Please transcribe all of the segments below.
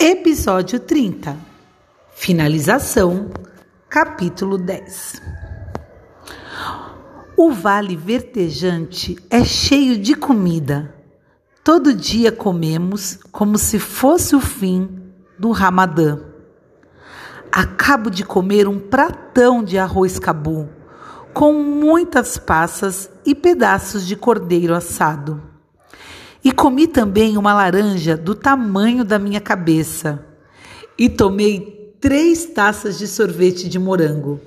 Episódio 30 Finalização, capítulo 10 O vale vertejante é cheio de comida. Todo dia comemos como se fosse o fim do Ramadã. Acabo de comer um pratão de arroz cabu, com muitas passas e pedaços de cordeiro assado. E comi também uma laranja do tamanho da minha cabeça. E tomei três taças de sorvete de morango.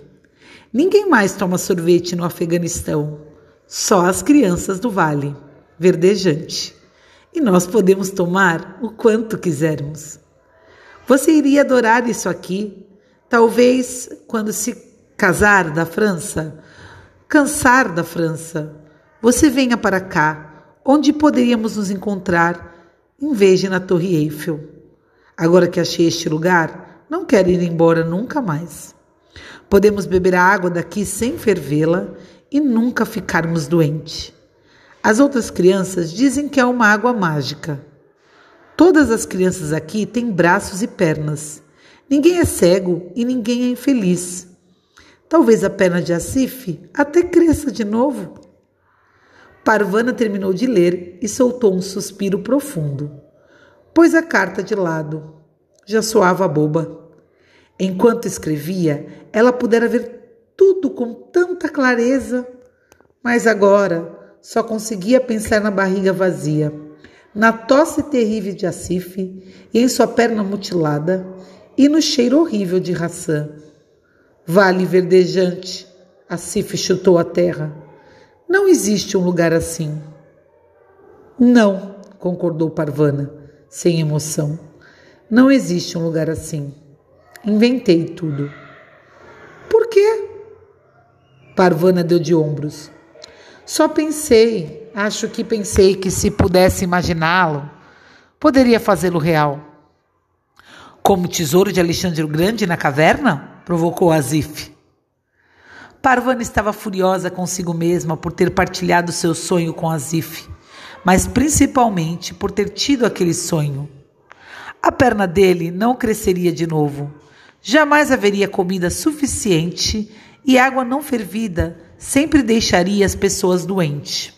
Ninguém mais toma sorvete no Afeganistão, só as crianças do vale, verdejante. E nós podemos tomar o quanto quisermos. Você iria adorar isso aqui, talvez quando se casar da França, cansar da França, você venha para cá onde poderíamos nos encontrar em vez de na Torre Eiffel. Agora que achei este lugar, não quero ir embora nunca mais. Podemos beber a água daqui sem fervê-la e nunca ficarmos doentes. As outras crianças dizem que é uma água mágica. Todas as crianças aqui têm braços e pernas. Ninguém é cego e ninguém é infeliz. Talvez a perna de Asif até cresça de novo. Parvana terminou de ler e soltou um suspiro profundo. Pôs a carta de lado. Já soava boba. Enquanto escrevia, ela pudera ver tudo com tanta clareza, mas agora só conseguia pensar na barriga vazia, na tosse terrível de Asif e em sua perna mutilada e no cheiro horrível de raçã. Vale verdejante, Asif chutou a terra. Não existe um lugar assim. Não, concordou Parvana, sem emoção. Não existe um lugar assim. Inventei tudo. Por quê? Parvana deu de ombros. Só pensei, acho que pensei que se pudesse imaginá-lo, poderia fazê-lo real. Como o tesouro de Alexandre o Grande na caverna? provocou Azif. Parvana estava furiosa consigo mesma por ter partilhado seu sonho com Azif, mas principalmente por ter tido aquele sonho. A perna dele não cresceria de novo. Jamais haveria comida suficiente e água não fervida sempre deixaria as pessoas doentes.